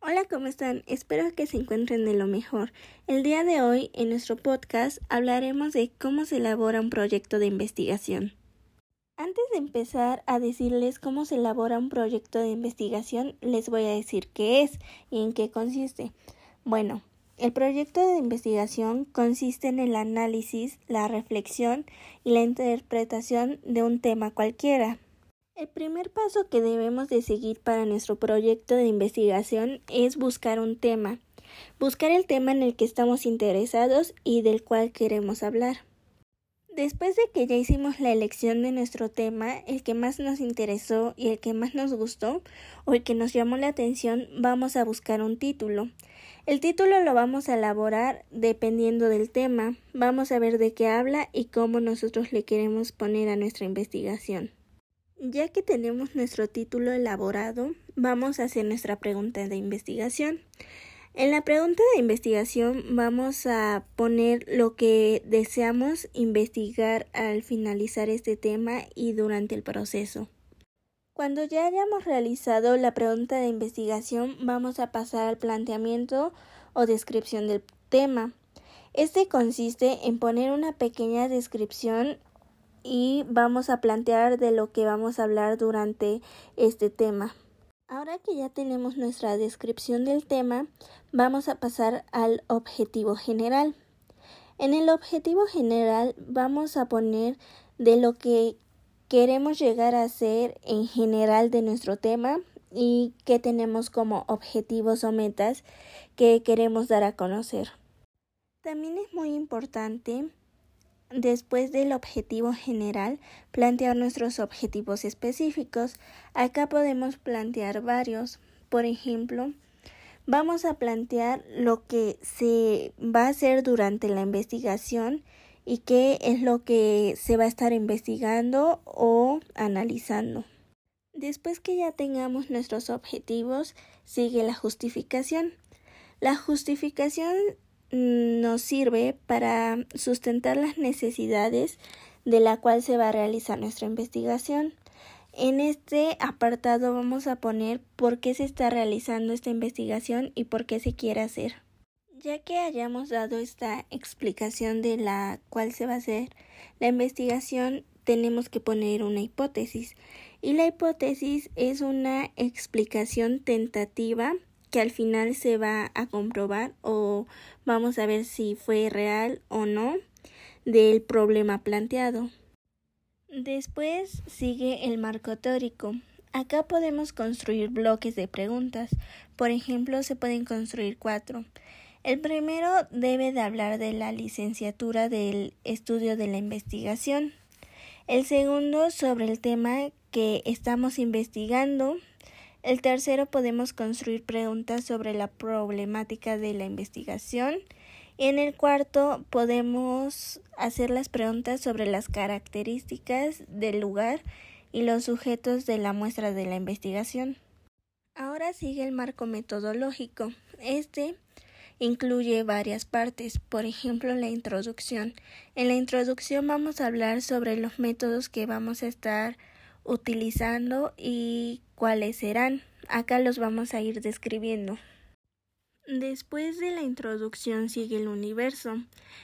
Hola, ¿cómo están? Espero que se encuentren de lo mejor. El día de hoy, en nuestro podcast, hablaremos de cómo se elabora un proyecto de investigación. Antes de empezar a decirles cómo se elabora un proyecto de investigación, les voy a decir qué es y en qué consiste. Bueno, el proyecto de investigación consiste en el análisis, la reflexión y la interpretación de un tema cualquiera. El primer paso que debemos de seguir para nuestro proyecto de investigación es buscar un tema, buscar el tema en el que estamos interesados y del cual queremos hablar. Después de que ya hicimos la elección de nuestro tema, el que más nos interesó y el que más nos gustó o el que nos llamó la atención, vamos a buscar un título. El título lo vamos a elaborar dependiendo del tema. Vamos a ver de qué habla y cómo nosotros le queremos poner a nuestra investigación. Ya que tenemos nuestro título elaborado, vamos a hacer nuestra pregunta de investigación. En la pregunta de investigación vamos a poner lo que deseamos investigar al finalizar este tema y durante el proceso. Cuando ya hayamos realizado la pregunta de investigación, vamos a pasar al planteamiento o descripción del tema. Este consiste en poner una pequeña descripción y vamos a plantear de lo que vamos a hablar durante este tema. Ahora que ya tenemos nuestra descripción del tema, vamos a pasar al objetivo general. En el objetivo general vamos a poner de lo que queremos llegar a ser en general de nuestro tema y qué tenemos como objetivos o metas que queremos dar a conocer. También es muy importante, después del objetivo general, plantear nuestros objetivos específicos. Acá podemos plantear varios. Por ejemplo, vamos a plantear lo que se va a hacer durante la investigación y qué es lo que se va a estar investigando o analizando. Después que ya tengamos nuestros objetivos, sigue la justificación. La justificación nos sirve para sustentar las necesidades de la cual se va a realizar nuestra investigación. En este apartado vamos a poner por qué se está realizando esta investigación y por qué se quiere hacer. Ya que hayamos dado esta explicación de la cual se va a hacer la investigación, tenemos que poner una hipótesis. Y la hipótesis es una explicación tentativa que al final se va a comprobar o vamos a ver si fue real o no del problema planteado. Después sigue el marco teórico. Acá podemos construir bloques de preguntas. Por ejemplo, se pueden construir cuatro. El primero debe de hablar de la licenciatura del estudio de la investigación. El segundo sobre el tema que estamos investigando. El tercero podemos construir preguntas sobre la problemática de la investigación. Y en el cuarto podemos hacer las preguntas sobre las características del lugar y los sujetos de la muestra de la investigación. Ahora sigue el marco metodológico. Este incluye varias partes, por ejemplo la introducción. En la introducción vamos a hablar sobre los métodos que vamos a estar utilizando y cuáles serán. Acá los vamos a ir describiendo. Después de la introducción sigue el universo.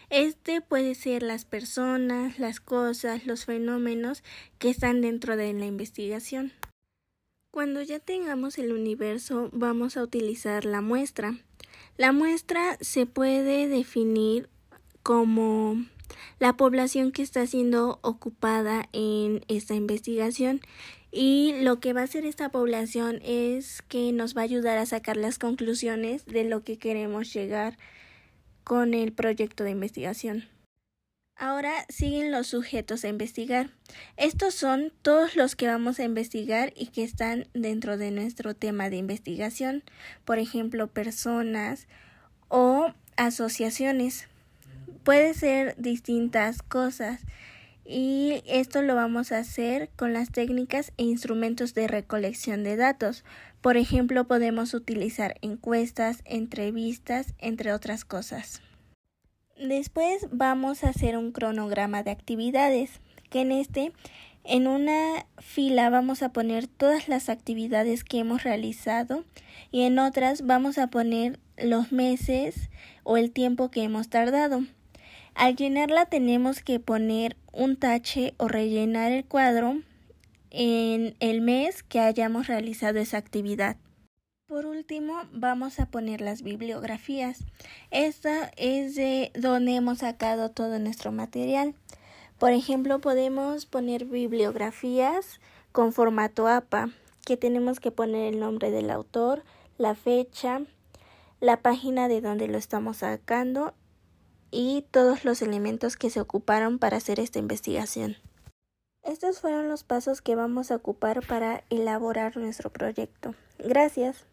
Este puede ser las personas, las cosas, los fenómenos que están dentro de la investigación. Cuando ya tengamos el universo vamos a utilizar la muestra. La muestra se puede definir como la población que está siendo ocupada en esta investigación y lo que va a hacer esta población es que nos va a ayudar a sacar las conclusiones de lo que queremos llegar con el proyecto de investigación. Ahora siguen los sujetos a investigar. Estos son todos los que vamos a investigar y que están dentro de nuestro tema de investigación, por ejemplo, personas o asociaciones. Puede ser distintas cosas y esto lo vamos a hacer con las técnicas e instrumentos de recolección de datos. Por ejemplo, podemos utilizar encuestas, entrevistas, entre otras cosas. Después vamos a hacer un cronograma de actividades, que en este En una fila vamos a poner todas las actividades que hemos realizado y en otras vamos a poner los meses o el tiempo que hemos tardado. Al llenarla tenemos que poner un tache o rellenar el cuadro en el mes que hayamos realizado esa actividad. Por último, vamos a poner las bibliografías. Esta es de donde hemos sacado todo nuestro material. Por ejemplo, podemos poner bibliografías con formato APA, que tenemos que poner el nombre del autor, la fecha, la página de donde lo estamos sacando y todos los elementos que se ocuparon para hacer esta investigación. Estos fueron los pasos que vamos a ocupar para elaborar nuestro proyecto. Gracias.